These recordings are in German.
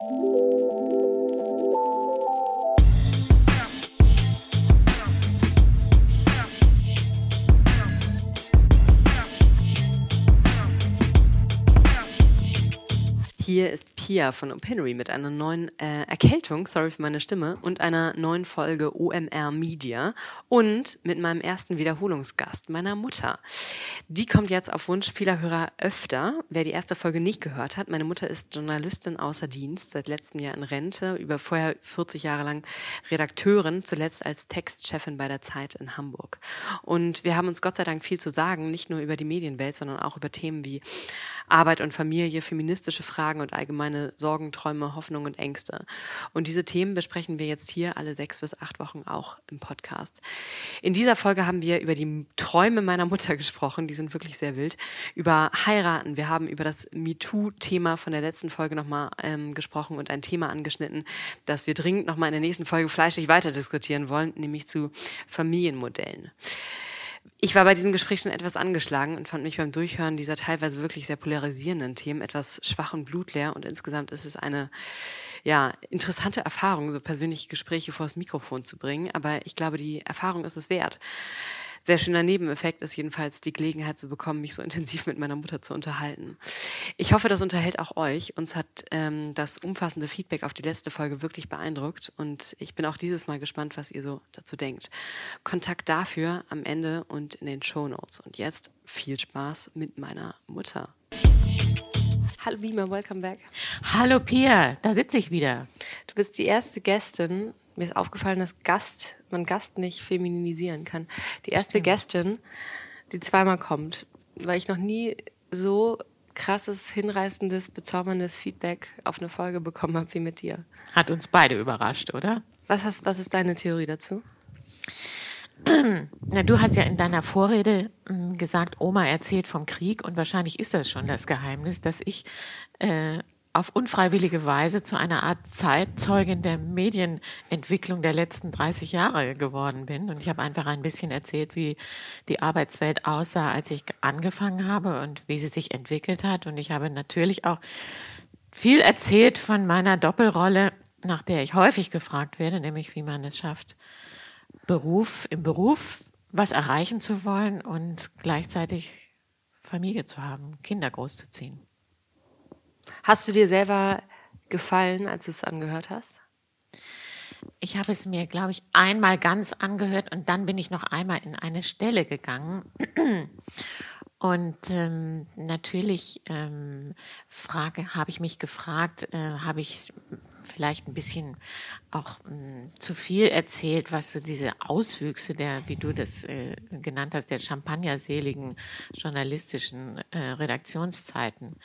Música Hier ist Pia von Opinory mit einer neuen äh, Erkältung, sorry für meine Stimme, und einer neuen Folge OMR Media und mit meinem ersten Wiederholungsgast, meiner Mutter. Die kommt jetzt auf Wunsch vieler Hörer öfter. Wer die erste Folge nicht gehört hat, meine Mutter ist Journalistin außer Dienst, seit letztem Jahr in Rente, über vorher 40 Jahre lang Redakteurin, zuletzt als Textchefin bei der Zeit in Hamburg. Und wir haben uns Gott sei Dank viel zu sagen, nicht nur über die Medienwelt, sondern auch über Themen wie Arbeit und Familie, feministische Fragen und allgemeine Sorgen, Träume, Hoffnungen und Ängste. Und diese Themen besprechen wir jetzt hier alle sechs bis acht Wochen auch im Podcast. In dieser Folge haben wir über die Träume meiner Mutter gesprochen, die sind wirklich sehr wild, über Heiraten. Wir haben über das MeToo-Thema von der letzten Folge nochmal ähm, gesprochen und ein Thema angeschnitten, das wir dringend nochmal in der nächsten Folge fleischig weiter diskutieren wollen, nämlich zu Familienmodellen. Ich war bei diesem Gespräch schon etwas angeschlagen und fand mich beim Durchhören dieser teilweise wirklich sehr polarisierenden Themen etwas schwach und blutleer. Und insgesamt ist es eine ja, interessante Erfahrung, so persönliche Gespräche vor das Mikrofon zu bringen, aber ich glaube, die Erfahrung ist es wert sehr schöner Nebeneffekt ist jedenfalls die Gelegenheit zu bekommen, mich so intensiv mit meiner Mutter zu unterhalten. Ich hoffe, das unterhält auch euch. Uns hat ähm, das umfassende Feedback auf die letzte Folge wirklich beeindruckt und ich bin auch dieses Mal gespannt, was ihr so dazu denkt. Kontakt dafür am Ende und in den Show Notes. Und jetzt viel Spaß mit meiner Mutter. Hallo Bima, welcome back. Hallo Pia, da sitze ich wieder. Du bist die erste Gästin, mir ist aufgefallen, dass Gast, man Gast nicht feminisieren kann. Die erste Gästin, die zweimal kommt, weil ich noch nie so krasses, hinreißendes, bezauberndes Feedback auf eine Folge bekommen habe wie mit dir. Hat uns beide überrascht, oder? Was, hast, was ist deine Theorie dazu? Na, du hast ja in deiner Vorrede mh, gesagt, Oma erzählt vom Krieg und wahrscheinlich ist das schon das Geheimnis, dass ich äh, auf unfreiwillige Weise zu einer Art Zeitzeugin der Medienentwicklung der letzten 30 Jahre geworden bin. Und ich habe einfach ein bisschen erzählt, wie die Arbeitswelt aussah, als ich angefangen habe und wie sie sich entwickelt hat. Und ich habe natürlich auch viel erzählt von meiner Doppelrolle, nach der ich häufig gefragt werde, nämlich wie man es schafft, Beruf, im Beruf was erreichen zu wollen und gleichzeitig Familie zu haben, Kinder großzuziehen. Hast du dir selber gefallen, als du es angehört hast? Ich habe es mir, glaube ich, einmal ganz angehört und dann bin ich noch einmal in eine Stelle gegangen. Und ähm, natürlich ähm, habe ich mich gefragt, äh, habe ich vielleicht ein bisschen auch mh, hm, zu viel erzählt, was so diese Auswüchse der, wie du das äh, genannt hast, der champagnerseligen journalistischen äh, Redaktionszeiten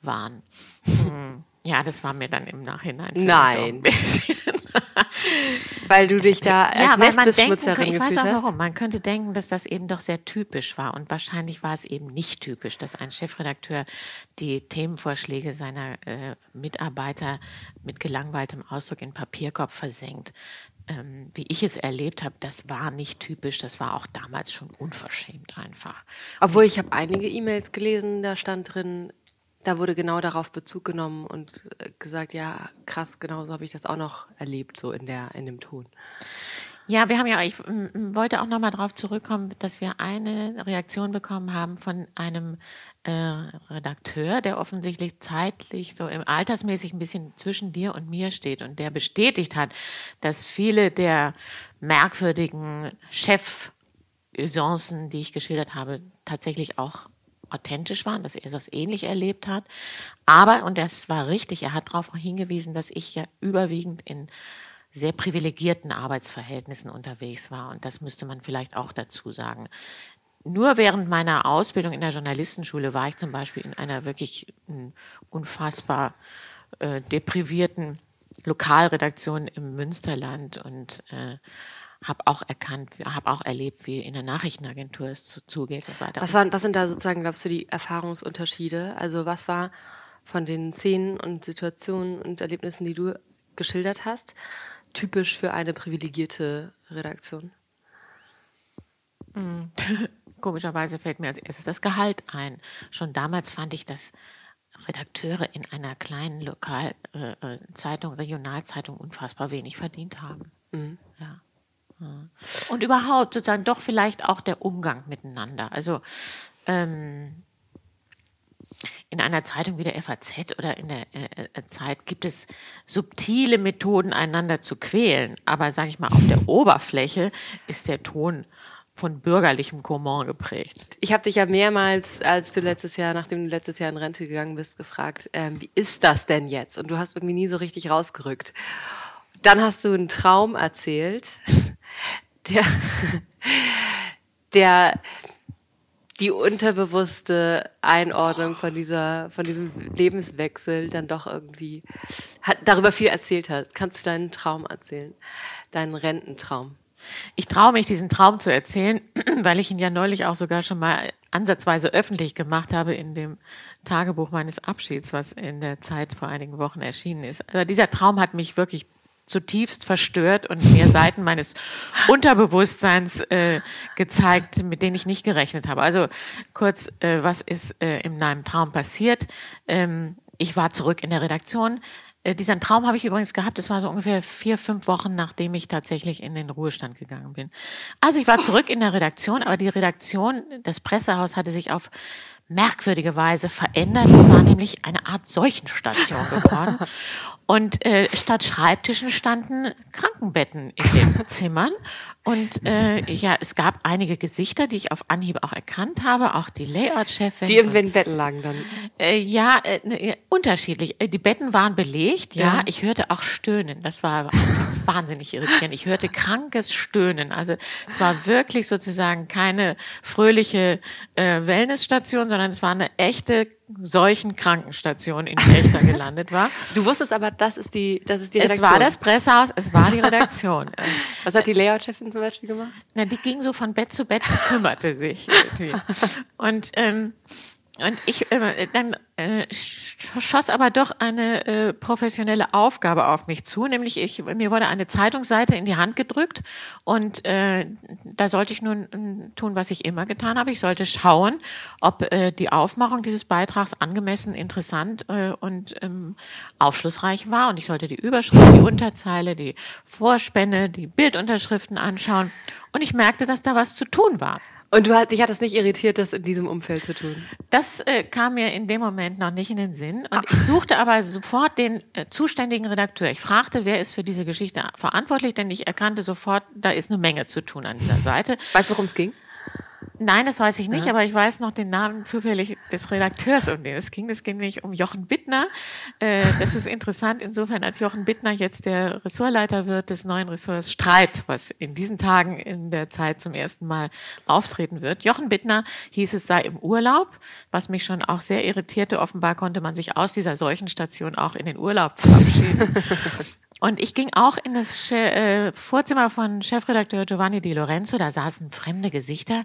waren. Hm. Ja, das war mir dann im Nachhinein. Nein. weil du dich da als ja, Nestbeschmutzerin Ich weiß auch warum. Man könnte denken, dass das eben doch sehr typisch war. Und wahrscheinlich war es eben nicht typisch, dass ein Chefredakteur die Themenvorschläge seiner äh, Mitarbeiter mit gelangweiltem Ausdruck in Papierkorb versenkt. Ähm, wie ich es erlebt habe, das war nicht typisch. Das war auch damals schon unverschämt einfach. Obwohl ich habe einige E-Mails gelesen, da stand drin, da wurde genau darauf Bezug genommen und äh, gesagt, ja, krass, genau so habe ich das auch noch erlebt, so in der, in dem Ton. Ja, wir haben ja, ich wollte auch nochmal darauf zurückkommen, dass wir eine Reaktion bekommen haben von einem äh, Redakteur, der offensichtlich zeitlich so im altersmäßig ein bisschen zwischen dir und mir steht und der bestätigt hat, dass viele der merkwürdigen Chef-Usancen, die ich geschildert habe, tatsächlich auch authentisch waren, dass er das ähnlich erlebt hat. Aber, und das war richtig, er hat darauf hingewiesen, dass ich ja überwiegend in sehr privilegierten Arbeitsverhältnissen unterwegs war. Und das müsste man vielleicht auch dazu sagen. Nur während meiner Ausbildung in der Journalistenschule war ich zum Beispiel in einer wirklich hm, unfassbar äh, deprivierten Lokalredaktion im Münsterland und äh, habe auch erkannt, habe auch erlebt, wie in der Nachrichtenagentur es zu, zugeht und weiter. Was, waren, was sind da sozusagen, glaubst du, die Erfahrungsunterschiede? Also was war von den Szenen und Situationen und Erlebnissen, die du geschildert hast, typisch für eine privilegierte Redaktion? Hm. Komischerweise fällt mir als erstes das Gehalt ein. Schon damals fand ich das Redakteure in einer kleinen Lokalzeitung, äh, äh Regionalzeitung unfassbar wenig verdient haben. Mhm. Ja. Und überhaupt sozusagen doch vielleicht auch der Umgang miteinander. Also ähm, in einer Zeitung wie der FAZ oder in der äh, äh, Zeit gibt es subtile Methoden, einander zu quälen. Aber sage ich mal, auf der Oberfläche ist der Ton von bürgerlichem Comment geprägt. Ich habe dich ja mehrmals, als du letztes Jahr, nachdem du letztes Jahr in Rente gegangen bist, gefragt, ähm, wie ist das denn jetzt? Und du hast irgendwie nie so richtig rausgerückt. Dann hast du einen Traum erzählt, der, der die unterbewusste Einordnung von dieser, von diesem Lebenswechsel dann doch irgendwie hat, darüber viel erzählt hat. Kannst du deinen Traum erzählen? Deinen Rententraum? Ich traue mich, diesen Traum zu erzählen, weil ich ihn ja neulich auch sogar schon mal ansatzweise öffentlich gemacht habe in dem Tagebuch meines Abschieds, was in der Zeit vor einigen Wochen erschienen ist. Also dieser Traum hat mich wirklich zutiefst verstört und mir Seiten meines Unterbewusstseins äh, gezeigt, mit denen ich nicht gerechnet habe. Also kurz, äh, was ist äh, in meinem Traum passiert? Ähm, ich war zurück in der Redaktion. Äh, diesen Traum habe ich übrigens gehabt. Das war so ungefähr vier, fünf Wochen, nachdem ich tatsächlich in den Ruhestand gegangen bin. Also ich war zurück in der Redaktion, aber die Redaktion, das Pressehaus hatte sich auf merkwürdige Weise verändert. Es war nämlich eine Art Seuchenstation geworden. Und äh, statt Schreibtischen standen Krankenbetten in den Zimmern. Und äh, ja, es gab einige Gesichter, die ich auf Anhieb auch erkannt habe, auch die Layout-Chefin. Die in den Betten lagen dann? Äh, ja, äh, ne, unterschiedlich. Äh, die Betten waren belegt, ja. ja. Ich hörte auch Stöhnen. Das war wahnsinnig irritierend. Ich hörte krankes Stöhnen. Also es war wirklich sozusagen keine fröhliche äh, Wellnessstation, sondern es war eine echte solchen Krankenstation, in da gelandet war. Du wusstest aber, das ist die, das ist die Redaktion. Es war das Pressehaus, es war die Redaktion. Was hat die Layout-Chefin zum Beispiel gemacht? Na, die ging so von Bett zu Bett, kümmerte sich. Und ähm, und ich äh, dann äh, schoss aber doch eine äh, professionelle Aufgabe auf mich zu, nämlich ich mir wurde eine Zeitungsseite in die Hand gedrückt und äh, da sollte ich nun äh, tun, was ich immer getan habe. Ich sollte schauen, ob äh, die Aufmachung dieses Beitrags angemessen, interessant äh, und ähm, aufschlussreich war und ich sollte die Überschrift, die Unterzeile, die Vorspänne, die Bildunterschriften anschauen und ich merkte, dass da was zu tun war. Und du hat, dich hat es nicht irritiert, das in diesem Umfeld zu tun? Das äh, kam mir in dem Moment noch nicht in den Sinn. Und Ach. ich suchte aber sofort den äh, zuständigen Redakteur. Ich fragte, wer ist für diese Geschichte verantwortlich, denn ich erkannte sofort, da ist eine Menge zu tun an dieser Seite. Weißt du, worum es ging? Nein, das weiß ich nicht, ja. aber ich weiß noch den Namen zufällig des Redakteurs, um den es ging. Es ging nämlich um Jochen Bittner. Äh, das ist interessant insofern, als Jochen Bittner jetzt der Ressortleiter wird des neuen Ressorts Streit, was in diesen Tagen in der Zeit zum ersten Mal auftreten wird. Jochen Bittner hieß es sei im Urlaub, was mich schon auch sehr irritierte. Offenbar konnte man sich aus dieser Seuchenstation auch in den Urlaub verabschieden. Und ich ging auch in das äh, Vorzimmer von Chefredakteur Giovanni Di Lorenzo, da saßen fremde Gesichter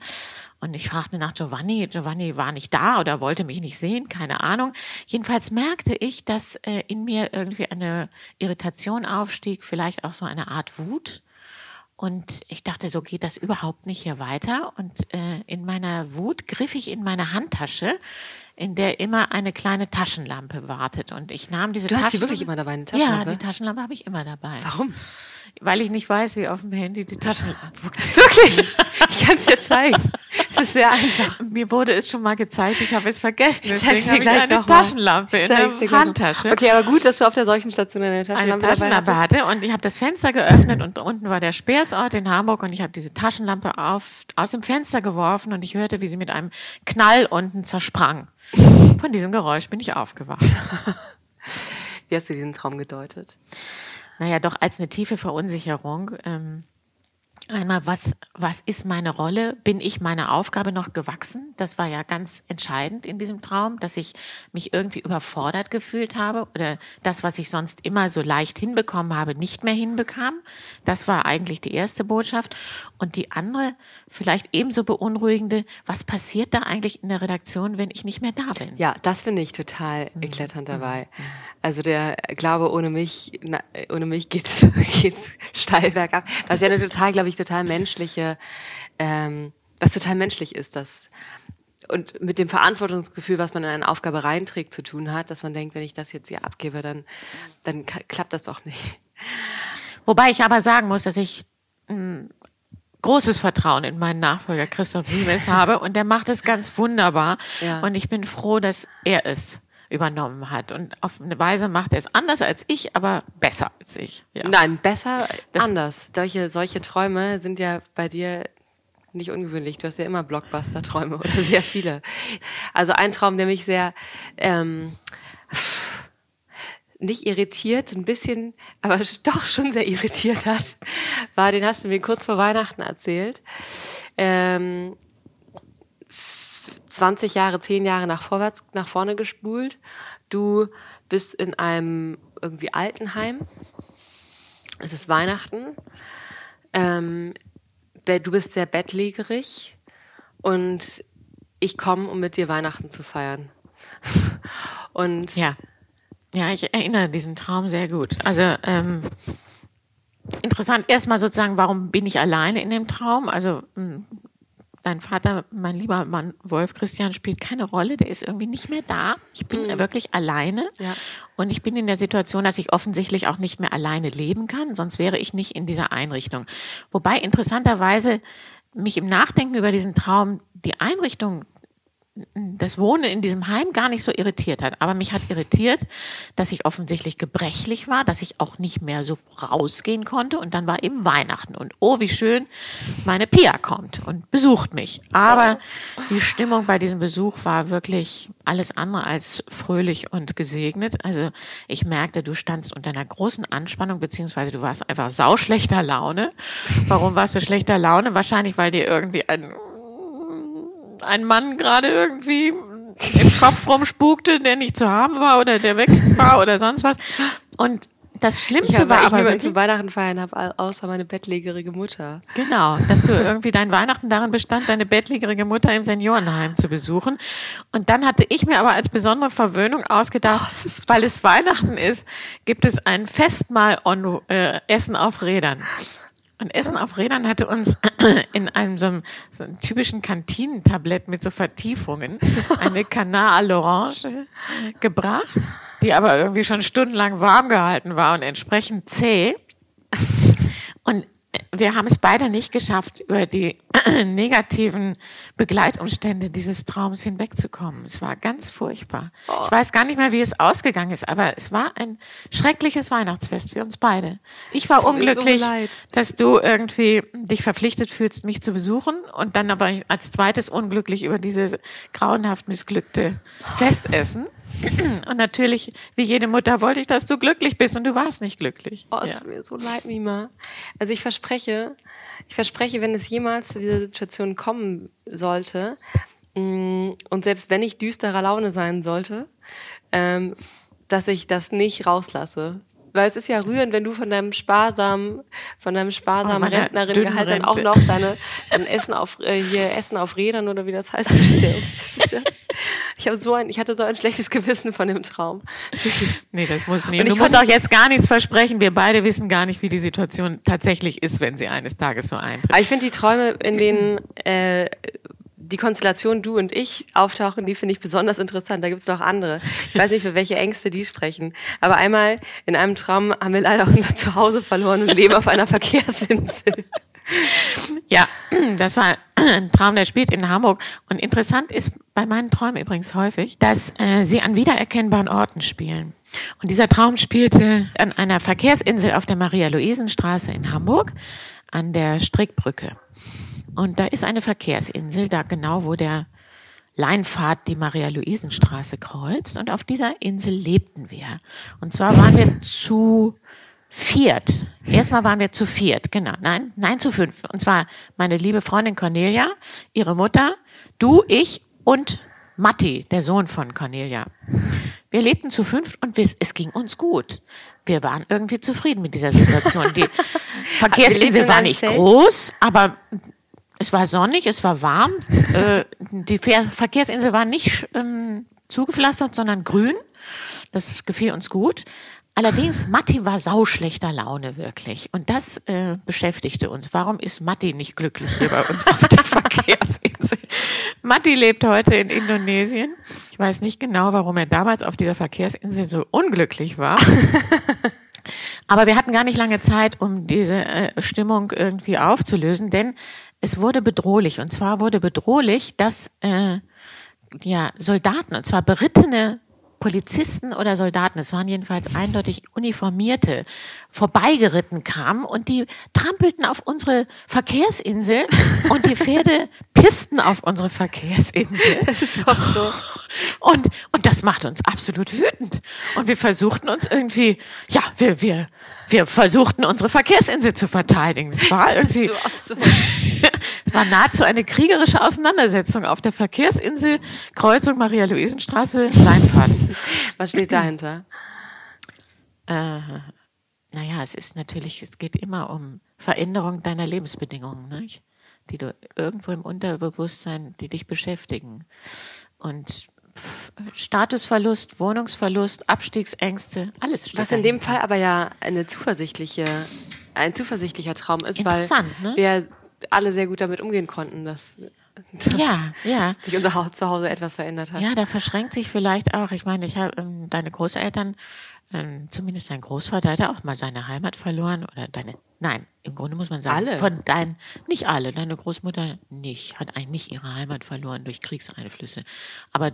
und ich fragte nach Giovanni. Giovanni war nicht da oder wollte mich nicht sehen, keine Ahnung. Jedenfalls merkte ich, dass äh, in mir irgendwie eine Irritation aufstieg, vielleicht auch so eine Art Wut. Und ich dachte, so geht das überhaupt nicht hier weiter. Und äh, in meiner Wut griff ich in meine Handtasche, in der immer eine kleine Taschenlampe wartet. Und ich nahm diese Du hast die wirklich immer dabei, eine Taschenlampe? Ja, die Taschenlampe habe ich immer dabei. Warum? Weil ich nicht weiß, wie auf dem Handy die Taschenlampe funktioniert. Wirklich? Ich kann es dir zeigen. Es ist sehr einfach. Mir wurde es schon mal gezeigt, ich habe es vergessen. Ich zeig's dir gleich eine noch Taschenlampe in der Handtasche. Okay, aber gut, dass du auf der solchen Station eine Taschenlampe, eine Taschenlampe hatte. Und ich habe das Fenster geöffnet und unten war der Speersort in Hamburg und ich habe diese Taschenlampe auf, aus dem Fenster geworfen und ich hörte, wie sie mit einem Knall unten zersprang. Von diesem Geräusch bin ich aufgewacht. Wie hast du diesen Traum gedeutet? Naja, doch als eine tiefe Verunsicherung. Ähm, Einmal, was, was ist meine Rolle? Bin ich meiner Aufgabe noch gewachsen? Das war ja ganz entscheidend in diesem Traum, dass ich mich irgendwie überfordert gefühlt habe oder das, was ich sonst immer so leicht hinbekommen habe, nicht mehr hinbekam. Das war eigentlich die erste Botschaft. Und die andere, vielleicht ebenso beunruhigende, was passiert da eigentlich in der Redaktion, wenn ich nicht mehr da bin? Ja, das finde ich total mhm. eklatant dabei. Mhm. Also der Glaube, ohne mich, na, ohne mich geht's, geht's steil bergab. Was ja eine total, glaube ich, total menschliche, ähm, was total menschlich ist, dass und mit dem Verantwortungsgefühl, was man in eine Aufgabe reinträgt, zu tun hat, dass man denkt, wenn ich das jetzt hier abgebe, dann, dann klappt das doch nicht. Wobei ich aber sagen muss, dass ich ein großes Vertrauen in meinen Nachfolger Christoph Siemens habe und der macht es ganz wunderbar ja. und ich bin froh, dass er es übernommen hat. Und auf eine Weise macht er es anders als ich, aber besser als ich. Ja. Nein, besser das anders. Solche, solche Träume sind ja bei dir nicht ungewöhnlich. Du hast ja immer Blockbuster-Träume oder sehr viele. Also ein Traum, der mich sehr ähm, nicht irritiert, ein bisschen, aber doch schon sehr irritiert hat, war, den hast du mir kurz vor Weihnachten erzählt. Ähm, 20 Jahre, 10 Jahre nach vorwärts, nach vorne gespult. Du bist in einem irgendwie Altenheim. Es ist Weihnachten. Ähm, du bist sehr bettlägerig und ich komme, um mit dir Weihnachten zu feiern. und ja. Ja, ich erinnere diesen Traum sehr gut. Also ähm, interessant erstmal sozusagen, warum bin ich alleine in dem Traum? Also hm, dein Vater, mein lieber Mann Wolf Christian, spielt keine Rolle. Der ist irgendwie nicht mehr da. Ich bin mhm. wirklich alleine. Ja. Und ich bin in der Situation, dass ich offensichtlich auch nicht mehr alleine leben kann. Sonst wäre ich nicht in dieser Einrichtung. Wobei interessanterweise mich im Nachdenken über diesen Traum die Einrichtung das Wohnen in diesem Heim gar nicht so irritiert hat. Aber mich hat irritiert, dass ich offensichtlich gebrechlich war, dass ich auch nicht mehr so rausgehen konnte. Und dann war eben Weihnachten. Und oh, wie schön, meine Pia kommt und besucht mich. Aber die Stimmung bei diesem Besuch war wirklich alles andere als fröhlich und gesegnet. Also ich merkte, du standst unter einer großen Anspannung, beziehungsweise du warst einfach sauschlechter Laune. Warum warst du schlechter Laune? Wahrscheinlich, weil dir irgendwie ein ein Mann gerade irgendwie im Kopf rumspukte, der nicht zu haben war oder der weg war oder sonst was. Und das Schlimmste ja, war ich aber niemanden zum Weihnachten feiern habe, außer meine bettlägerige Mutter. Genau, dass du irgendwie dein Weihnachten darin bestand, deine bettlägerige Mutter im Seniorenheim zu besuchen. Und dann hatte ich mir aber als besondere Verwöhnung ausgedacht, oh, weil es Weihnachten ist, gibt es ein Festmahl on, äh, Essen auf Rädern. Und Essen auf Rädern hatte uns in einem so einem, so einem typischen Kantinentablett mit so Vertiefungen eine Canard à l'Orange gebracht, die aber irgendwie schon stundenlang warm gehalten war und entsprechend zäh. Wir haben es beide nicht geschafft, über die negativen Begleitumstände dieses Traums hinwegzukommen. Es war ganz furchtbar. Oh. Ich weiß gar nicht mehr, wie es ausgegangen ist, aber es war ein schreckliches Weihnachtsfest für uns beide. Ich war unglücklich, so dass du irgendwie dich verpflichtet fühlst, mich zu besuchen und dann aber als zweites unglücklich über dieses grauenhaft missglückte Festessen. Und natürlich, wie jede Mutter, wollte ich, dass du glücklich bist und du warst nicht glücklich. Oh, es ja. mir so leid, Mima. Also ich verspreche, ich verspreche, wenn es jemals zu dieser Situation kommen sollte, mm, und selbst wenn ich düsterer Laune sein sollte, ähm, dass ich das nicht rauslasse. Weil es ist ja rührend, wenn du von deinem sparsamen, von deinem sparsamen oh, Rentnerin-Gehalt dann auch noch deine, dein Essen auf, äh, hier Essen auf Rädern oder wie das heißt bestellst. Ja, ich habe so ein, ich hatte so ein schlechtes Gewissen von dem Traum. nee, das muss nicht. Und du musst auch jetzt gar nichts versprechen. Wir beide wissen gar nicht, wie die Situation tatsächlich ist, wenn sie eines Tages so eintritt. Aber ich finde die Träume, in denen äh, die Konstellation du und ich auftauchen, die finde ich besonders interessant. Da gibt es noch andere. Ich weiß nicht, für welche Ängste die sprechen. Aber einmal in einem Traum haben wir leider unser Zuhause verloren und leben auf einer Verkehrsinsel. Ja, das war ein Traum, der spielt in Hamburg. Und interessant ist bei meinen Träumen übrigens häufig, dass äh, sie an wiedererkennbaren Orten spielen. Und dieser Traum spielte an einer Verkehrsinsel auf der Maria-Luisen-Straße in Hamburg an der Strickbrücke. Und da ist eine Verkehrsinsel, da genau, wo der Leinpfad die Maria-Luisen-Straße kreuzt. Und auf dieser Insel lebten wir. Und zwar waren wir zu viert. Erstmal waren wir zu viert, genau. Nein, nein, zu fünf. Und zwar meine liebe Freundin Cornelia, ihre Mutter, du, ich und Matti, der Sohn von Cornelia. Wir lebten zu fünf und es ging uns gut. Wir waren irgendwie zufrieden mit dieser Situation. Die Verkehrsinsel war nicht groß, aber es war sonnig, es war warm. Äh, die Verkehrsinsel war nicht ähm, zugepflastert, sondern grün. Das gefiel uns gut. Allerdings, Matti war sauschlechter Laune wirklich. Und das äh, beschäftigte uns. Warum ist Matti nicht glücklich hier bei uns auf der Verkehrsinsel? Matti lebt heute in Indonesien. Ich weiß nicht genau, warum er damals auf dieser Verkehrsinsel so unglücklich war. Aber wir hatten gar nicht lange Zeit, um diese äh, Stimmung irgendwie aufzulösen, denn es wurde bedrohlich. Und zwar wurde bedrohlich, dass äh, ja, Soldaten, und zwar berittene Polizisten oder Soldaten, es waren jedenfalls eindeutig uniformierte, vorbeigeritten kamen und die trampelten auf unsere Verkehrsinsel und die Pferde pissten auf unsere Verkehrsinsel. Das ist auch so. Und, und das macht uns absolut wütend. Und wir versuchten uns irgendwie, ja, wir, wir, wir versuchten unsere Verkehrsinsel zu verteidigen. Das war irgendwie, das so es war nahezu eine kriegerische Auseinandersetzung auf der Verkehrsinsel Kreuzung Maria-Luisenstraße, Leinfahrt. Was steht dahinter? Äh, naja, es ist natürlich, es geht immer um Veränderung deiner Lebensbedingungen, nicht? die du irgendwo im Unterbewusstsein, die dich beschäftigen. Und Statusverlust, Wohnungsverlust, Abstiegsängste, alles steht Was in dem Fall aber ja eine zuversichtliche, ein zuversichtlicher Traum ist, weil ne? wir alle sehr gut damit umgehen konnten, dass, dass ja, ja. sich unser Zuhause etwas verändert hat. Ja, da verschränkt sich vielleicht auch, ich meine, ich habe ähm, deine Großeltern, ähm, zumindest dein Großvater hat auch mal seine Heimat verloren oder deine, nein, im Grunde muss man sagen, alle. von dein, nicht alle, deine Großmutter nicht, hat eigentlich ihre Heimat verloren durch Kriegseinflüsse. Aber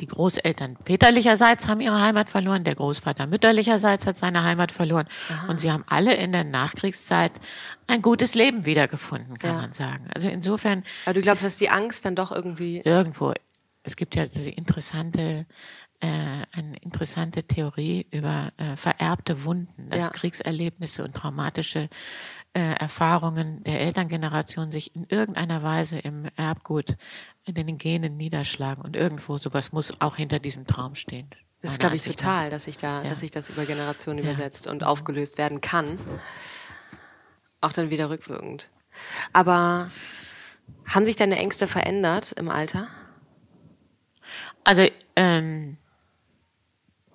die Großeltern väterlicherseits haben ihre Heimat verloren, der Großvater mütterlicherseits hat seine Heimat verloren. Aha. Und sie haben alle in der Nachkriegszeit ein gutes Leben wiedergefunden, kann ja. man sagen. Also insofern. Aber du glaubst, dass die Angst dann doch irgendwie. Irgendwo. Es gibt ja die interessante, äh, eine interessante Theorie über äh, vererbte Wunden, dass ja. Kriegserlebnisse und traumatische äh, Erfahrungen der Elterngeneration sich in irgendeiner Weise im Erbgut in den Genen niederschlagen und irgendwo sowas muss auch hinter diesem Traum stehen. Das ist, glaube ich, total, dass sich da, ja. dass sich das über Generationen ja. übersetzt und aufgelöst werden kann. Auch dann wieder rückwirkend. Aber haben sich deine Ängste verändert im Alter? Also, ähm,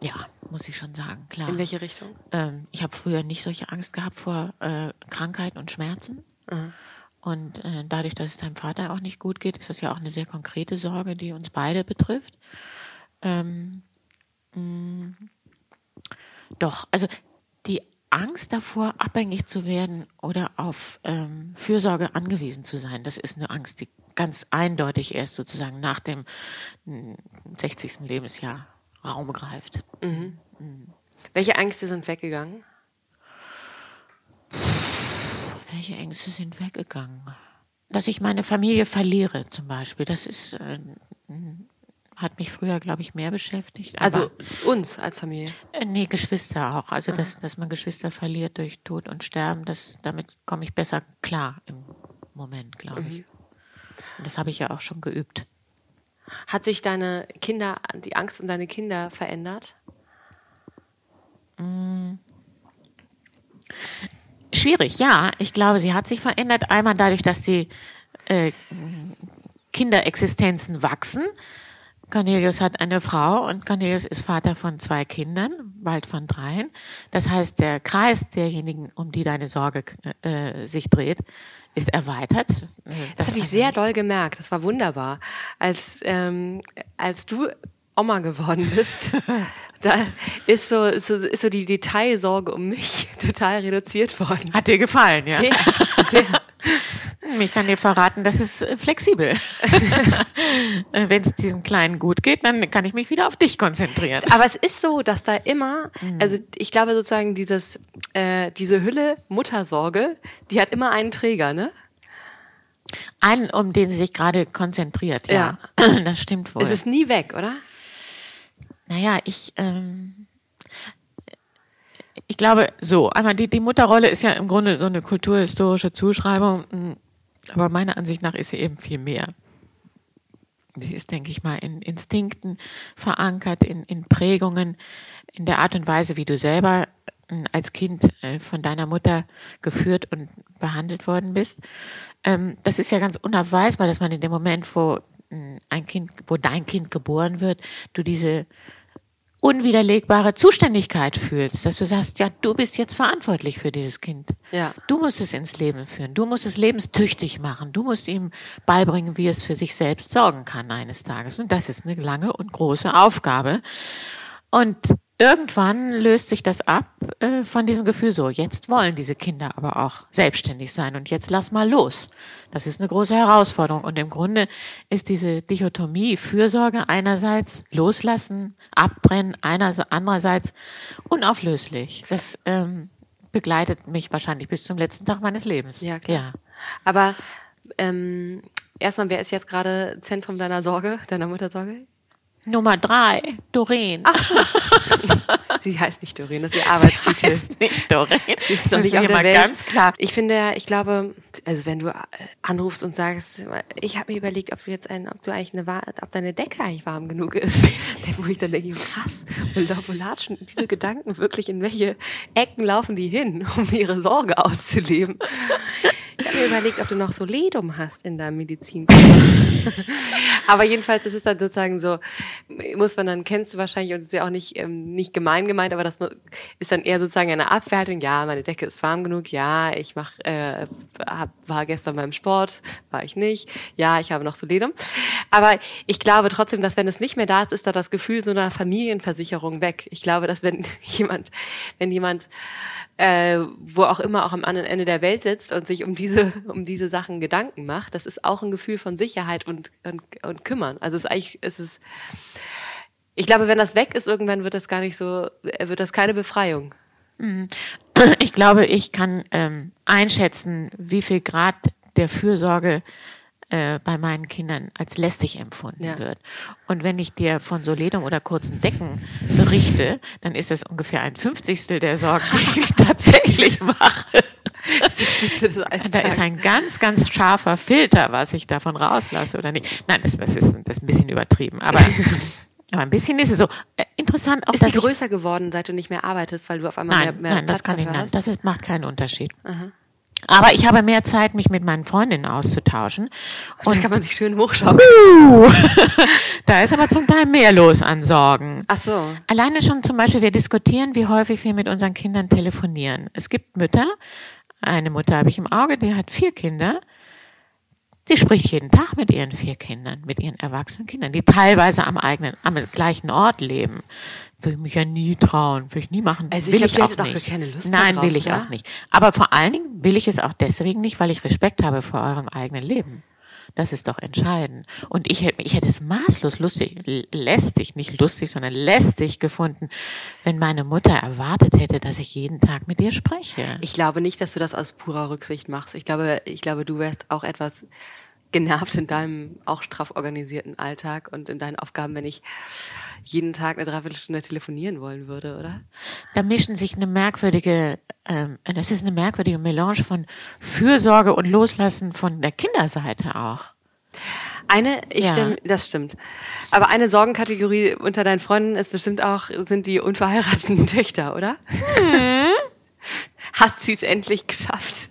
ja, muss ich schon sagen, klar. In welche Richtung? Ähm, ich habe früher nicht solche Angst gehabt vor äh, Krankheit und Schmerzen. Mhm. Und äh, dadurch, dass es deinem Vater auch nicht gut geht, ist das ja auch eine sehr konkrete Sorge, die uns beide betrifft. Ähm, mh, doch, also die Angst davor, abhängig zu werden oder auf ähm, Fürsorge angewiesen zu sein, das ist eine Angst, die ganz eindeutig erst sozusagen nach dem 60. Mm, Lebensjahr Raum greift. Mhm. Mhm. Welche Ängste sind weggegangen? Welche Ängste sind weggegangen? Dass ich meine Familie verliere, zum Beispiel. Das ist, äh, hat mich früher, glaube ich, mehr beschäftigt. also uns als Familie? Äh, nee, Geschwister auch. Also, dass, dass man Geschwister verliert durch Tod und Sterben, das, damit komme ich besser klar im Moment, glaube mhm. ich. Und das habe ich ja auch schon geübt. Hat sich deine Kinder, die Angst um deine Kinder verändert? Mm. Schwierig, ja. Ich glaube, sie hat sich verändert. Einmal dadurch, dass die äh, Kinderexistenzen wachsen. Cornelius hat eine Frau und Cornelius ist Vater von zwei Kindern, bald von dreien. Das heißt, der Kreis derjenigen, um die deine Sorge äh, sich dreht, ist erweitert. Das, das habe ich sehr doll gemerkt. Das war wunderbar. Als, ähm, als du Oma geworden bist, da ist so, so, ist so die Detailsorge um mich total reduziert worden. Hat dir gefallen, ja? Sehr, sehr. Ich kann dir verraten, das ist äh, flexibel. Wenn es diesen Kleinen gut geht, dann kann ich mich wieder auf dich konzentrieren. Aber es ist so, dass da immer, mhm. also ich glaube sozusagen dieses, äh, diese Hülle Muttersorge, die hat immer einen Träger, ne? Einen, um den sie sich gerade konzentriert, ja. ja. Das stimmt wohl. Es ist nie weg, oder? Naja, ich, ähm, ich glaube, so, einmal die, die Mutterrolle ist ja im Grunde so eine kulturhistorische Zuschreibung, aber meiner Ansicht nach ist sie eben viel mehr. Sie ist, denke ich mal, in Instinkten verankert, in, in Prägungen, in der Art und Weise, wie du selber hm, als Kind äh, von deiner Mutter geführt und behandelt worden bist. Ähm, das ist ja ganz unabweisbar, dass man in dem Moment, wo hm, ein Kind, wo dein Kind geboren wird, du diese unwiderlegbare Zuständigkeit fühlst, dass du sagst, ja, du bist jetzt verantwortlich für dieses Kind. Ja. Du musst es ins Leben führen. Du musst es lebenstüchtig machen. Du musst ihm beibringen, wie es für sich selbst sorgen kann eines Tages. Und das ist eine lange und große Aufgabe. Und irgendwann löst sich das ab äh, von diesem Gefühl so, jetzt wollen diese Kinder aber auch selbstständig sein und jetzt lass mal los. Das ist eine große Herausforderung und im Grunde ist diese Dichotomie Fürsorge einerseits loslassen, abtrennen, einerseits, andererseits unauflöslich. Das ähm, begleitet mich wahrscheinlich bis zum letzten Tag meines Lebens. Ja, klar. Ja. Aber ähm, erstmal, wer ist jetzt gerade Zentrum deiner Sorge, deiner Muttersorge? Nummer drei, Doreen. Ach. sie heißt nicht Doreen, das ist ihr Arbeitstitel. Sie heißt nicht Doreen. Sie ist doch nicht auf der Welt. ganz klar. Ich finde, ich glaube, also wenn du äh, anrufst und sagst, ich habe mir überlegt, ob du jetzt ein, ob du eigentlich eine, ob deine Decke eigentlich warm genug ist, wo ich dann denke, krass, wo latschen diese Gedanken wirklich in welche Ecken laufen die hin, um ihre Sorge auszuleben? Ich habe mir überlegt, ob du noch so Ledum hast in deinem Medizin. Aber jedenfalls, das ist dann sozusagen so, muss man dann, kennst du wahrscheinlich, und es ist ja auch nicht, ähm, nicht gemein gemeint, aber das ist dann eher sozusagen eine Abwertung. Ja, meine Decke ist warm genug. Ja, ich mach, äh, hab, war gestern beim Sport, war ich nicht. Ja, ich habe noch so Ledum. Aber ich glaube trotzdem, dass wenn es nicht mehr da ist, ist da das Gefühl so einer Familienversicherung weg. Ich glaube, dass wenn jemand, wenn jemand äh, wo auch immer auch am anderen Ende der Welt sitzt und sich um diese um diese Sachen Gedanken macht, das ist auch ein Gefühl von Sicherheit und und, und kümmern. Also es ist eigentlich es ist ich glaube, wenn das weg ist, irgendwann wird das gar nicht so, wird das keine Befreiung. Ich glaube, ich kann ähm, einschätzen, wie viel Grad der Fürsorge äh, bei meinen Kindern als lästig empfunden ja. wird. Und wenn ich dir von Soledum oder kurzen Decken berichte, dann ist das ungefähr ein Fünfzigstel der Sorgen, die ich tatsächlich mache. da ist ein ganz, ganz scharfer Filter, was ich davon rauslasse oder nicht. Nein, das, das, ist, das ist ein bisschen übertrieben. Aber Aber ein bisschen ist es so äh, interessant. Auch, ist die größer geworden, seit du nicht mehr arbeitest, weil du auf einmal nein, mehr, mehr nein, Platz das kann ich, nein, hast? das ist, macht keinen Unterschied. Aber ich habe mehr Zeit, mich mit meinen Freundinnen auszutauschen. Und da kann man sich schön hochschauen. Da ist aber zum Teil mehr los an Sorgen. Ach so. Alleine schon zum Beispiel, wir diskutieren, wie häufig wir mit unseren Kindern telefonieren. Es gibt Mütter, eine Mutter habe ich im Auge, die hat vier Kinder. Sie spricht jeden Tag mit ihren vier Kindern, mit ihren erwachsenen Kindern, die teilweise am eigenen, am gleichen Ort leben. Will mich ja nie trauen, will ich nie machen. Also will ich, ich auch nicht. Keine Lust Nein, drauf, will ich ja? auch nicht. Aber vor allen Dingen will ich es auch deswegen nicht, weil ich Respekt habe vor eurem eigenen Leben. Das ist doch entscheidend. Und ich hätte, ich hätte es maßlos lustig, lästig, nicht lustig, sondern lästig gefunden, wenn meine Mutter erwartet hätte, dass ich jeden Tag mit ihr spreche. Ich glaube nicht, dass du das aus purer Rücksicht machst. Ich glaube, ich glaube, du wärst auch etwas genervt in deinem auch straff organisierten Alltag und in deinen Aufgaben, wenn ich jeden Tag eine Dreiviertelstunde telefonieren wollen würde, oder? Da mischen sich eine merkwürdige, ähm, das ist eine merkwürdige Melange von Fürsorge und Loslassen von der Kinderseite auch. Eine, ich Ja. stimme, das stimmt. Aber eine Sorgenkategorie unter deinen Freunden ist bestimmt auch, sind die unverheirateten Töchter, oder? Hat sie es endlich geschafft?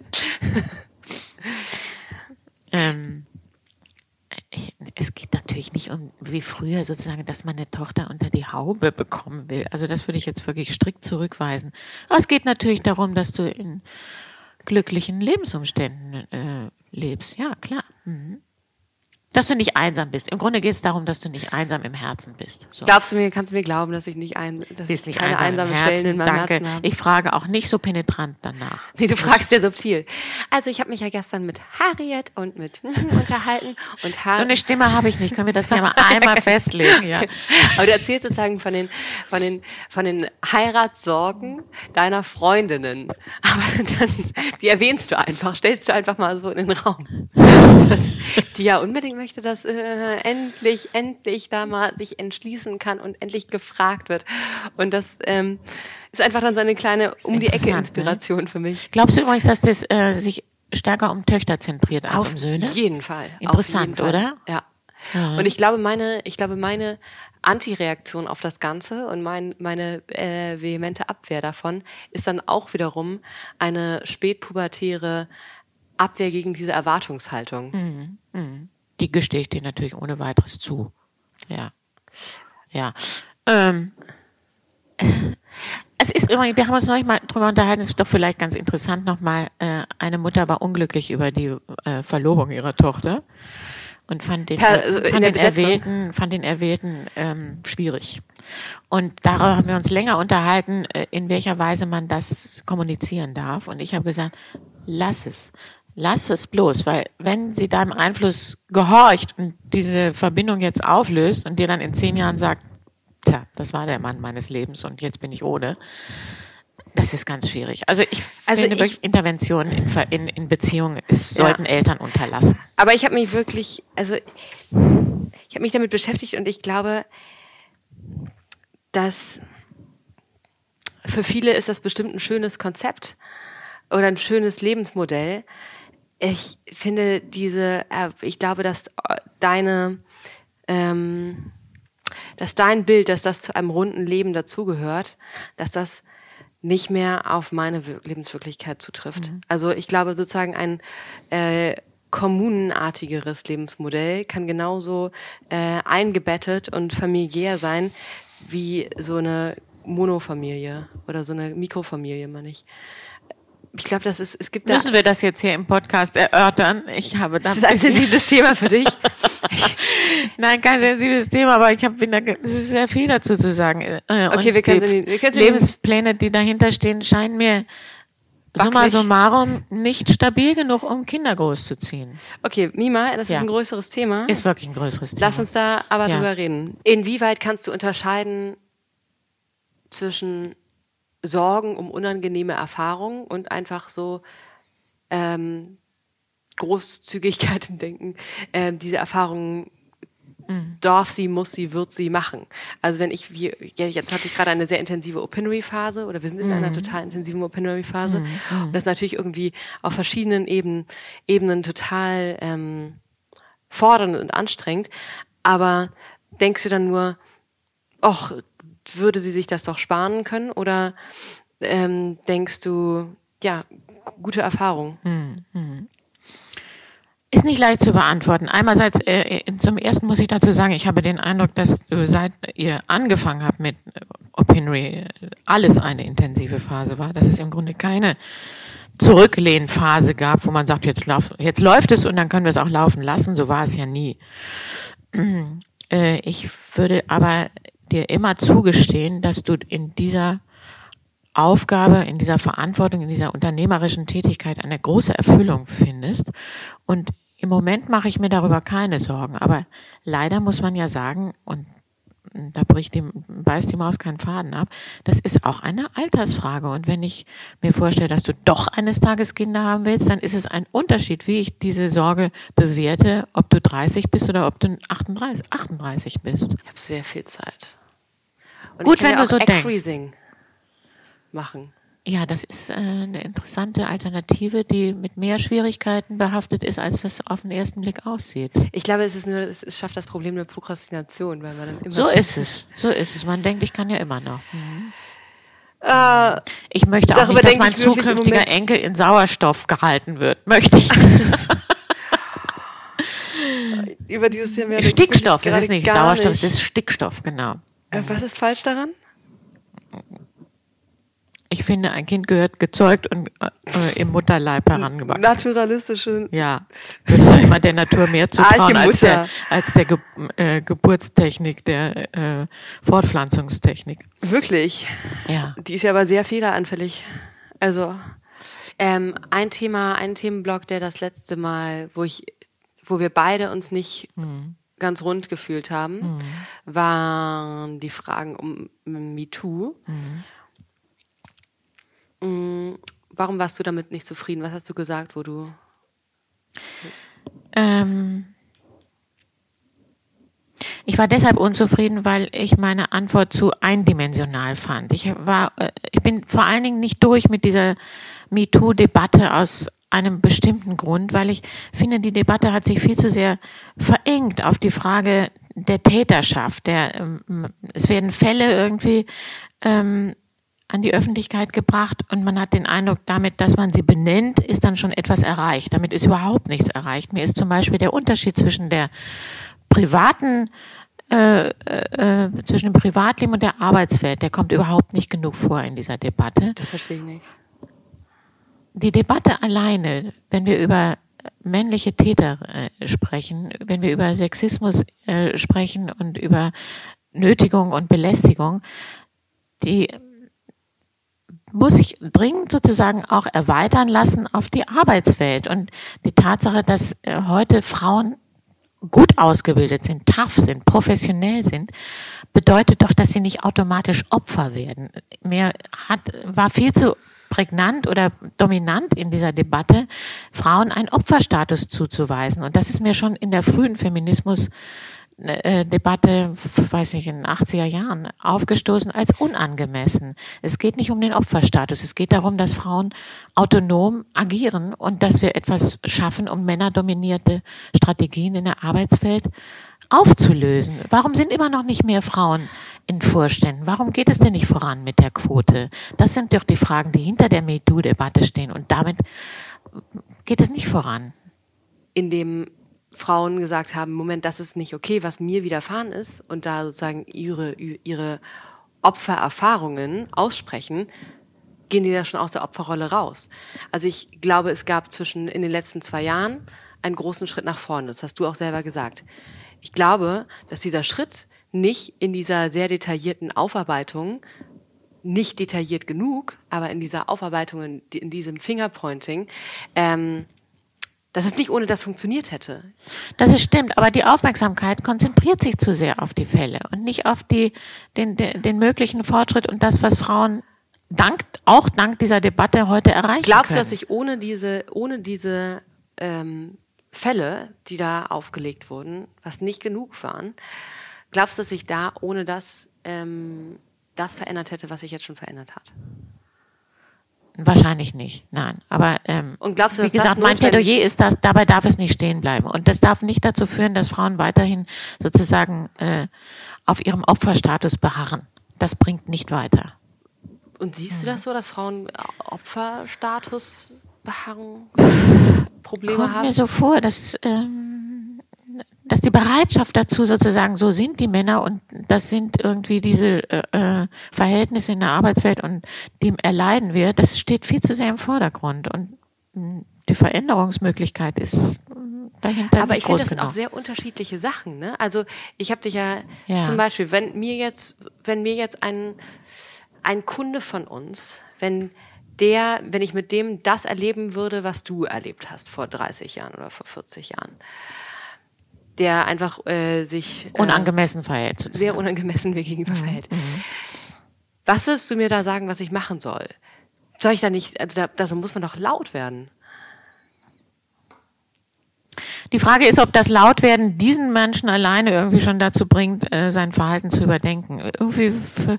Ähm, es geht natürlich nicht um wie früher sozusagen, dass man eine Tochter unter die Haube bekommen will. Also das würde ich jetzt wirklich strikt zurückweisen. Aber es geht natürlich darum, dass du in glücklichen Lebensumständen äh, lebst. Ja, klar. Mhm. Dass du nicht einsam bist. Im Grunde geht es darum, dass du nicht einsam im Herzen bist. So. Glaubst du mir, kannst du mir glauben, dass ich nicht ein, dass Sie ich nicht keine einsam einsame Stellen in meinem Danke. Herzen habe? Ich frage auch nicht so penetrant danach. Nee, du fragst ja subtil. Also ich habe mich ja gestern mit Harriet und mit unterhalten und So Harriet. eine Stimme habe ich nicht. Können wir das ja mal einmal festlegen? Ja. Aber du erzählst sozusagen von den, von den, von den Heiratssorgen deiner Freundinnen. Aber dann, die erwähnst du einfach, stellst du einfach mal so in den Raum. Die ja unbedingt möchte, dass äh, endlich, endlich da mal sich entschließen kann und endlich gefragt wird. Und das ähm, ist einfach dann so eine kleine um die Ecke ne? Inspiration für mich. Glaubst du übrigens, dass das äh, sich stärker um Töchter zentriert als um Söhne? jeden Fall. Auf Interessant, jeden Fall. oder? Ja. Ja. Und ich glaube, meine, ich glaube, meine Antireaktion auf das Ganze und mein, meine äh, vehemente Abwehr davon ist dann auch wiederum eine spätpubertäre Abwehr gegen diese Erwartungshaltung. Die gestehe ich dir natürlich ohne weiteres zu. Ja. Ja. Ähm, es ist immer, wir haben uns neulich mal drüber unterhalten, es ist doch vielleicht ganz interessant nochmal, äh, eine Mutter war unglücklich über die äh, Verlobung ihrer Tochter und fand den, Per- also in fand den. Erwählten, fand den Erwählten ähm, schwierig. Und darüber haben wir uns länger unterhalten, äh, in welcher Weise man das kommunizieren darf. Und ich habe gesagt, lass es. Lass es bloß, weil wenn sie deinem Einfluss gehorcht und diese Verbindung jetzt auflöst und dir dann in zehn Jahren sagt, tja, das war der Mann meines Lebens und jetzt bin ich ohne, das ist ganz schwierig. Also ich Also finde ich- wirklich Interventionen in, in, in Beziehungen es sollten Eltern unterlassen. Aber ich habe mich wirklich, also ich habe mich damit beschäftigt und ich glaube, dass für viele ist das bestimmt ein schönes Konzept oder ein schönes Lebensmodell. Ich finde diese, äh, ich glaube, dass äh, deine, ähm, dass dein Bild, dass das zu einem runden Leben dazugehört, dass das nicht mehr auf meine Wir- Lebenswirklichkeit zutrifft. Also ich glaube sozusagen ein äh, kommunenartigeres Lebensmodell kann genauso äh, eingebettet und familiär sein wie so eine Monofamilie oder so eine Mikrofamilie, meine ich. Ich glaube, das ist, es gibt da, Müssen wir das jetzt hier im Podcast erörtern? Ich habe da das ist ein sensibles Thema für dich. Nein, kein sensibles Thema, aber ich habe ge- es ist sehr viel dazu zu sagen. Äh, Okay, wir können die wir können Lebenspläne, die dahinter stehen, scheinen mir summa Wackelig. summarum nicht stabil genug, um Kinder großzuziehen. Okay, Mima, das Ja. ist ein größeres Thema. Ist wirklich ein größeres Thema. Lass uns da aber Ja. drüber reden. Inwieweit kannst du unterscheiden zwischen Sorgen um unangenehme Erfahrungen und einfach so ähm, Großzügigkeit im Denken, ähm, diese Erfahrungen darf sie, muss sie, wird sie machen. Also wenn ich, wie, jetzt hatte ich gerade eine sehr intensive Opinory-Phase oder wir sind in einer total intensiven Opinory-Phase und das ist natürlich irgendwie auf verschiedenen Ebenen, Ebenen total ähm, fordernd und anstrengend. Aber denkst du dann nur, ach, würde sie sich das doch sparen können? Oder ähm, denkst du, ja, gute Erfahrung? Ist nicht leicht zu beantworten. Einerseits, äh, zum ersten muss ich dazu sagen, ich habe den Eindruck, dass du, seit ihr angefangen habt mit äh, Opinory, äh, alles eine intensive Phase war. Dass es im Grunde keine Zurücklehnphase gab, wo man sagt, jetzt, lauf, jetzt läuft es und dann können wir es auch laufen lassen. So war es ja nie. Äh, ich würde aber dir immer zugestehen, dass du in dieser Aufgabe, in dieser Verantwortung, in dieser unternehmerischen Tätigkeit eine große Erfüllung findest. Und im Moment mache ich mir darüber keine Sorgen. Aber leider muss man ja sagen, und da bricht die, beißt die Maus keinen Faden ab, das ist auch eine Altersfrage. Und wenn ich mir vorstelle, dass du doch eines Tages Kinder haben willst, dann ist es ein Unterschied, wie ich diese Sorge bewerte, ob du 30 bist oder ob du 38, 38 bist. Ich habe sehr viel Zeit. Und Gut, wenn ja du so denkst. Egg-Freezing machen. Ja, das ist äh, eine interessante Alternative, die mit mehr Schwierigkeiten behaftet ist, als das auf den ersten Blick aussieht. Ich glaube, es ist nur, es, es schafft das Problem der Prokrastination, weil man dann immer So ist es. So ist es. Man denkt, ich kann ja immer noch. Äh, Ich möchte auch nicht, dass mein zukünftiger. Enkel in Sauerstoff gehalten wird. Möchte ich. über dieses Thema Stickstoff, das ist nicht Sauerstoff, nicht. das ist Stickstoff, genau. Äh, Was ist falsch daran? Ich finde, ein Kind gehört gezeugt und äh, im Mutterleib herangewachsen. Naturalistische. Ja, da immer der Natur mehr zutrauen als der, als der Ge äh, Geburtstechnik, der äh, Fortpflanzungstechnik. Wirklich. Ja. Die ist ja aber sehr fehleranfällig. Also ähm, ein Thema, ein Themenblock, der das letzte Mal, wo ich, wo wir beide uns nicht ganz rund gefühlt haben, waren die Fragen um MeToo. Mm, Warum warst du damit nicht zufrieden? Was hast du gesagt, wo du Ähm, ich war deshalb unzufrieden, weil ich meine Antwort zu eindimensional fand. Ich war, äh, ich bin vor allen Dingen nicht durch mit dieser MeToo-Debatte aus einem bestimmten Grund, weil ich finde, die Debatte hat sich viel zu sehr verengt auf die Frage der Täterschaft. Der, ähm, es werden Fälle irgendwie ähm, an die Öffentlichkeit gebracht und man hat den Eindruck, damit, dass man sie benennt, ist dann schon etwas erreicht. Damit ist überhaupt nichts erreicht. Mir ist zum Beispiel der Unterschied zwischen der privaten äh, äh, zwischen dem Privatleben und der Arbeitswelt, der kommt überhaupt nicht genug vor in dieser Debatte. Das verstehe ich nicht. Die Debatte alleine, wenn wir über männliche Täter äh, sprechen, wenn wir über Sexismus äh, sprechen und über Nötigung und Belästigung, die muss sich dringend sozusagen auch erweitern lassen auf die Arbeitswelt. Und die Tatsache, dass äh, heute Frauen gut ausgebildet sind, tough sind, professionell sind, bedeutet doch, dass sie nicht automatisch Opfer werden. Mir hat, war viel zu prägnant oder dominant in dieser Debatte, Frauen einen Opferstatus zuzuweisen. Und das ist mir schon in der frühen Feminismus äh, weiß nicht, in den 80er Jahren aufgestoßen als unangemessen. Es geht nicht um den Opferstatus. Es geht darum, dass Frauen autonom agieren und dass wir etwas schaffen, um männerdominierte Strategien in der Arbeitswelt aufzulösen. Warum sind immer noch nicht mehr Frauen in Vorständen? Warum geht es denn nicht voran mit der Quote? Das sind doch die Fragen, die hinter der MeToo-Debatte stehen. Und damit geht es nicht voran. In dem Frauen gesagt haben, Moment, das ist nicht okay, was mir widerfahren ist und da sozusagen ihre, ihre Opfererfahrungen aussprechen, gehen die ja schon aus der Opferrolle raus. Also ich glaube, es gab zwischen in den letzten zwei Jahren einen großen Schritt nach vorne. Das hast du auch selber gesagt. Ich glaube, dass dieser Schritt nicht in dieser sehr detaillierten Aufarbeitung nicht detailliert genug, aber in dieser Aufarbeitung, in, in diesem Fingerpointing, ähm, dass es nicht ohne das funktioniert hätte. Das ist stimmt, aber die Aufmerksamkeit konzentriert sich zu sehr auf die Fälle und nicht auf die, den, den, den möglichen Fortschritt und das, was Frauen dank, auch dank dieser Debatte heute erreichen Glaubst können. du, dass sich ohne diese, ohne diese ähm, Fälle, die da aufgelegt wurden, was nicht genug waren, glaubst du, dass sich da ohne das ähm, das verändert hätte, was sich jetzt schon verändert hat? Wahrscheinlich nicht, nein. Aber ähm, und glaubst du, wie gesagt, das mein Plädoyer ist, dass dabei darf es nicht stehen bleiben. Und das darf nicht dazu führen, dass Frauen weiterhin sozusagen äh, auf ihrem Opferstatus beharren. Das bringt nicht weiter. Und siehst du das so, dass Frauen äh, Opferstatus beharren, Probleme Kommt haben? mir so vor, dass ähm, dass die Bereitschaft dazu sozusagen so sind die Männer und das sind irgendwie diese äh, äh, Verhältnisse in der Arbeitswelt und dem erleiden wir, das steht viel zu sehr im Vordergrund und mh, die Veränderungsmöglichkeit ist mh, dahinter Aber ich finde, das sind auch sehr unterschiedliche Sachen. Ne? Also ich habe dich ja, Ja. zum Beispiel, wenn mir jetzt, wenn mir jetzt ein ein Kunde von uns, wenn der, wenn ich mit dem das erleben würde, was du erlebt hast vor 30 Jahren oder vor 40 Jahren, der einfach äh, sich äh, unangemessen verhält. sehr unangemessen mir gegenüber Mhm. verhält. Was würdest du mir da sagen, was ich machen soll? Soll ich da nicht, also da, da muss man doch laut werden. Die Frage ist, ob das Lautwerden diesen Menschen alleine irgendwie schon dazu bringt, äh, sein Verhalten zu überdenken. Irgendwie, für,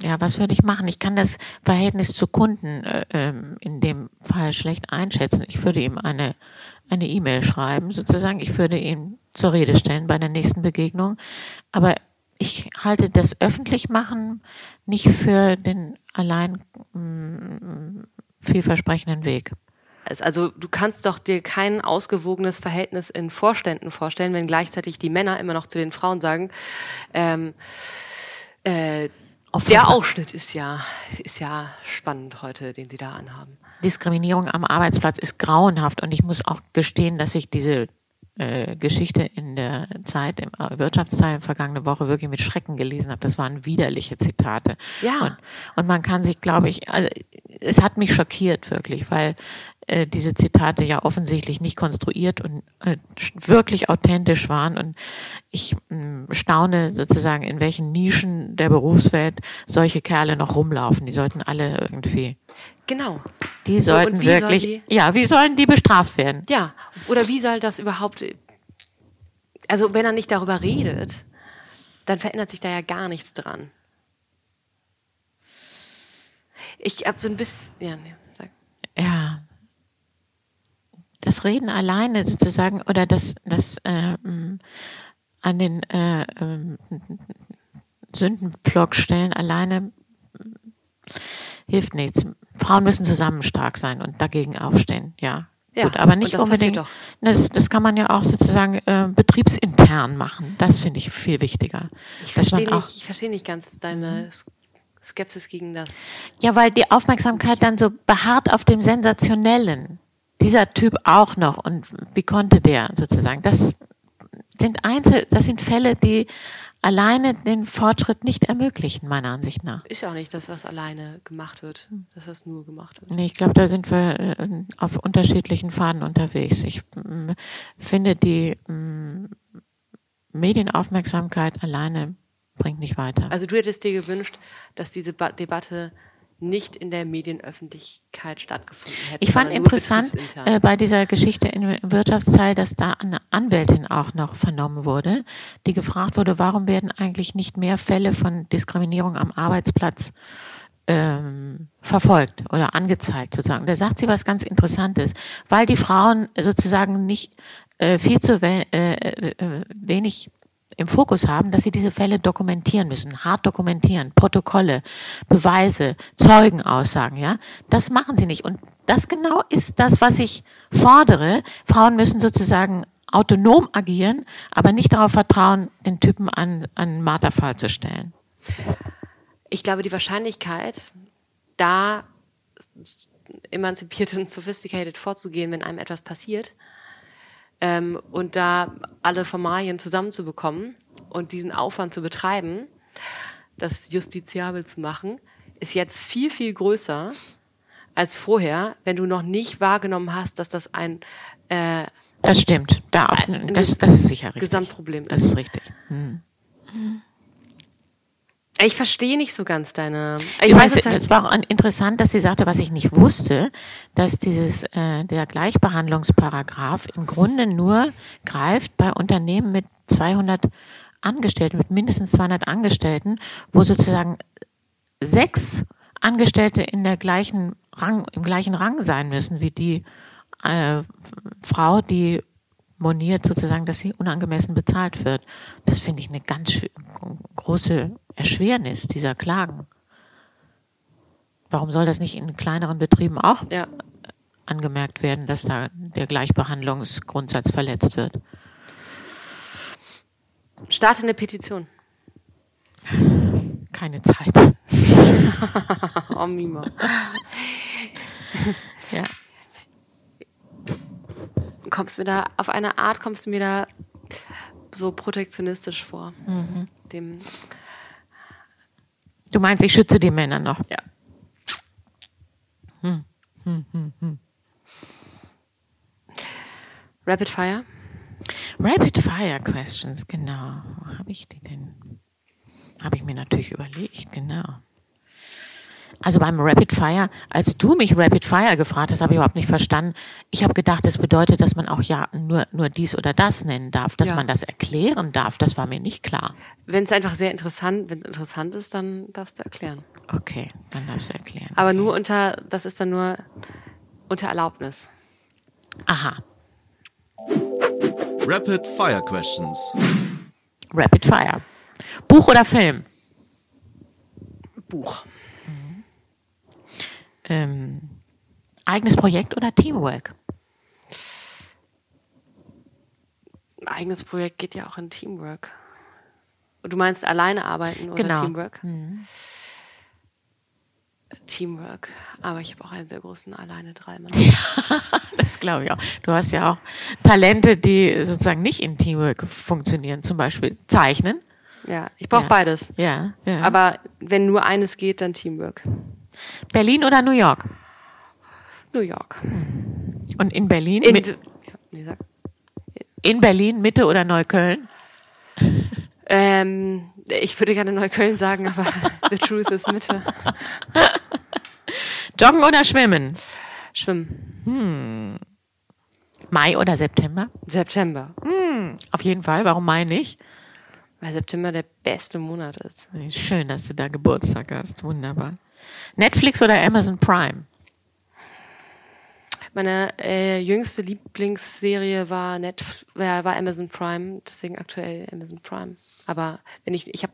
ja, was würde ich machen? Ich kann das Verhältnis zu Kunden äh, ähm, in dem Fall schlecht einschätzen. Ich würde ihm eine eine E-Mail schreiben, sozusagen. Ich würde ihn zur Rede stellen bei der nächsten Begegnung. Aber ich halte das öffentlich machen nicht für den allein mm, vielversprechenden Weg. Also du kannst doch dir kein ausgewogenes Verhältnis in Vorständen vorstellen, wenn gleichzeitig die Männer immer noch zu den Frauen sagen, ähm, äh, Auf der Ausschnitt ist ja, ist ja spannend heute, den sie da anhaben. Diskriminierung am Arbeitsplatz ist grauenhaft und ich muss auch gestehen, dass ich diese äh, Geschichte in der Zeit, im äh, Wirtschaftsteil vergangene Woche wirklich mit Schrecken gelesen habe. Das waren widerliche Zitate. Ja. Und, und man kann sich, glaube ich, also, es hat mich schockiert wirklich, weil äh, diese Zitate ja offensichtlich nicht konstruiert und äh, wirklich authentisch waren. Und ich mh, staune sozusagen, in welchen Nischen der Berufswelt solche Kerle noch rumlaufen. Die sollten alle irgendwie Genau. Die So, sollten wie sollen wirklich, die- ja, wie sollen die bestraft werden? Ja. Oder wie soll das überhaupt, also wenn er nicht darüber redet, dann verändert sich da ja gar nichts dran. Ich hab so ein bisschen, ja, nee, sag. Ja. Das Reden alleine sozusagen oder das, das ähm, an den äh, ähm, Sündenpflock stellen alleine hilft nichts. Frauen müssen zusammen stark sein und dagegen aufstehen, ja. Ja, Gut, aber nicht das unbedingt. Das, das kann man ja auch sozusagen äh, betriebsintern machen. Das finde ich viel wichtiger. Ich verstehe nicht, ich verstehe nicht ganz deine Skepsis gegen das. Ja, weil die Aufmerksamkeit dann so beharrt auf dem Sensationellen. Dieser Typ auch noch und wie konnte der sozusagen? Das sind Einzel, das sind Fälle, die alleine den Fortschritt nicht ermöglichen, meiner Ansicht nach. Ist auch nicht das, was alleine gemacht wird, dass das nur gemacht wird. Nee, ich glaube, da sind wir äh, auf unterschiedlichen Faden unterwegs. Ich mm, finde, die mm, Medienaufmerksamkeit alleine bringt nicht weiter. Also du hättest dir gewünscht, dass diese ba Debatte nicht in der Medienöffentlichkeit stattgefunden hätte. Ich fand interessant äh, bei dieser Geschichte im Wirtschaftsteil, dass da eine Anwältin auch noch vernommen wurde, die gefragt wurde, warum werden eigentlich nicht mehr Fälle von Diskriminierung am Arbeitsplatz ähm, verfolgt oder angezeigt sozusagen. Da sagt sie was ganz Interessantes, weil die Frauen sozusagen nicht äh, viel zu we äh, äh, wenig im Fokus haben, dass sie diese Fälle dokumentieren müssen, hart dokumentieren, Protokolle, Beweise, Zeugenaussagen, ja. Das machen sie nicht. Und das genau ist das, was ich fordere. Frauen müssen sozusagen autonom agieren, aber nicht darauf vertrauen, den Typen an, an Marterfall zu stellen. Ich glaube, die Wahrscheinlichkeit, da emanzipiert und sophisticated vorzugehen, wenn einem etwas passiert, ähm, und da alle Formalien zusammenzubekommen und diesen Aufwand zu betreiben, das justiziabel zu machen, ist jetzt viel, viel größer als vorher, wenn du noch nicht wahrgenommen hast, dass das ein äh, das stimmt. Da auf, das, das ist sicher richtig. Gesamtproblem ist. Das ist richtig. Hm. Ich verstehe nicht so ganz deine. Ich, ich weiß, es war auch interessant, dass sie sagte, was ich nicht wusste, dass dieses äh, der Gleichbehandlungsparagraph im Grunde nur greift bei Unternehmen mit 200 Angestellten, mit mindestens 200 Angestellten, wo sozusagen sechs Angestellte in der gleichen Rang, im gleichen Rang sein müssen wie die äh, Frau, die moniert sozusagen, dass sie unangemessen bezahlt wird. Das finde ich eine ganz große Erschwernis dieser Klagen. Warum soll das nicht in kleineren Betrieben auch ja. angemerkt werden, dass da der Gleichbehandlungsgrundsatz verletzt wird? Starte eine Petition. Keine Zeit. oh, Mima. ja kommst mir da, auf eine Art kommst du mir da so protektionistisch vor. Mhm. Dem du meinst, ich schütze die Männer noch? Ja. Hm. Hm, hm, hm. Rapid Fire? Rapid Fire Questions, genau. Wo habe ich die denn? Habe ich mir natürlich überlegt, genau. Also beim Rapid Fire, als du mich Rapid Fire gefragt hast, habe ich überhaupt nicht verstanden. Ich habe gedacht, das bedeutet, dass man auch ja nur, nur dies oder das nennen darf, dass ja. man das erklären darf. Das war mir nicht klar. Wenn es einfach sehr interessant, wenn es interessant ist, dann darfst du erklären. Okay, dann darfst du erklären. Aber okay. nur unter, das ist dann nur unter Erlaubnis. Aha. Rapid Fire Questions. Rapid Fire. Buch oder Film? Buch ähm, eigenes Projekt oder Teamwork? Eigenes Projekt geht ja auch in Teamwork. Du meinst alleine arbeiten oder genau. Teamwork? Mhm. Teamwork. Aber ich habe auch einen sehr großen alleine dreimal. Ja, das glaube ich auch. Du hast ja auch Talente, die sozusagen nicht in Teamwork funktionieren. Zum Beispiel Zeichnen. Ja, ich brauche ja. beides. Ja, ja. Aber wenn nur eines geht, dann Teamwork. Berlin oder New York? New York. Und in Berlin? In, in Berlin, Mitte oder Neukölln? Ähm, ich würde gerne Neukölln sagen, aber the truth is Mitte. Joggen oder schwimmen? Schwimmen. Hm. Mai oder September? September. Hm, auf jeden Fall. Warum Mai nicht? Weil September der beste Monat ist. Schön, dass du da Geburtstag hast. Wunderbar. Netflix oder Amazon Prime? Meine äh, jüngste Lieblingsserie war, Net war, war Amazon Prime, deswegen aktuell Amazon Prime. Aber wenn ich, ich habe,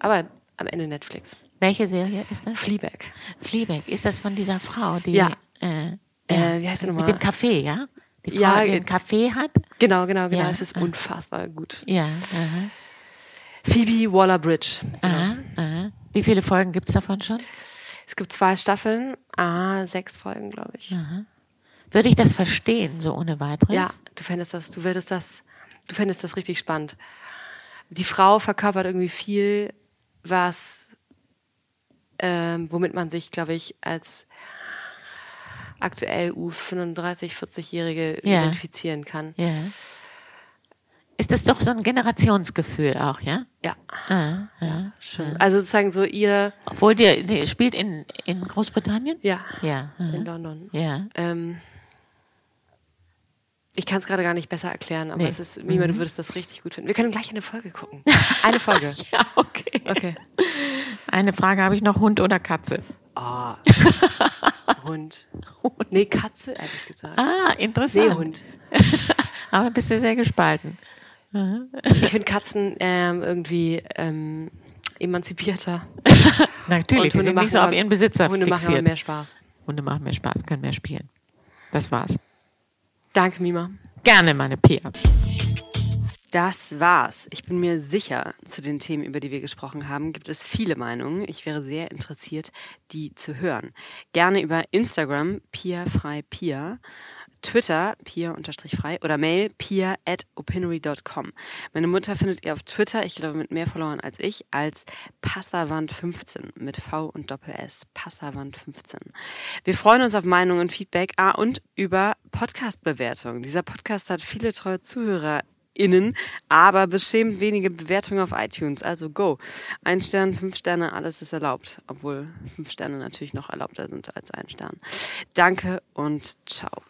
aber am Ende Netflix. Welche Serie ist das? Fleabag. Fleabag. Ist das von dieser Frau, die? Ja. Äh. Äh, wie heißt der nochmal? Mit dem Kaffee, ja? Die Frau, Ja, die äh, einen Kaffee hat? Genau, genau, genau. Ja, Es ist ah. unfassbar gut. Ja. Aha, Phoebe Waller-Bridge. aha, aha. Wie viele Folgen gibt's davon schon? Es gibt zwei Staffeln, ah, sechs Folgen, glaube ich. Würde ich das verstehen, so ohne weiteres? Ja, du fändest das, du würdest das, du fändest das richtig spannend. Die Frau verkörpert irgendwie viel, was, ähm, womit man sich, glaube ich, als aktuell U35, 40-Jährige Ja. identifizieren kann. Ja. Ist das doch so ein Generationsgefühl auch, ja? Ja, Ah, ja. schon. Also sozusagen so ihr, Obwohl der, der spielt in, in Großbritannien? ja, Ja. in London. Ja. Ähm, ich kann es gerade gar nicht besser erklären, aber Nee. es ist, Mima, du würdest das richtig gut finden. Wir können gleich eine Folge gucken. Eine Folge. Ja, okay. Okay. Eine Frage habe ich noch, Hund oder Katze? Oh. Hund. Nee, Katze, ehrlich gesagt. Ah, interessant. Nee, Hund. Aber bist du sehr gespalten. Ich finde Katzen ähm, irgendwie ähm, emanzipierter. Natürlich, die sind nicht so machen auf ihren Besitzer Hunde machen aber fixiert. mehr Spaß. Hunde machen mehr Spaß, können mehr spielen. Das war's. Danke, Mima. Gerne, meine Pia. Das war's. Ich bin mir sicher, zu den Themen, über die wir gesprochen haben, gibt es viele Meinungen. Ich wäre sehr interessiert, die zu hören. Gerne über Instagram, piafreipia, Twitter, pia-frei oder Mail, pia at opinory.com. Meine Mutter findet ihr auf Twitter, ich glaube mit mehr Followern als ich, als Passavant15 mit V und Doppel-S. Passavant15. Wir freuen uns auf Meinungen Feedback. Ah, und über Podcast-Bewertungen. Dieser Podcast hat viele treue Zuhörer innen, aber beschämt wenige Bewertungen auf iTunes. Also go. Ein Stern, fünf Sterne, alles ist erlaubt. Obwohl fünf Sterne natürlich noch erlaubter sind als ein Stern. Danke und ciao.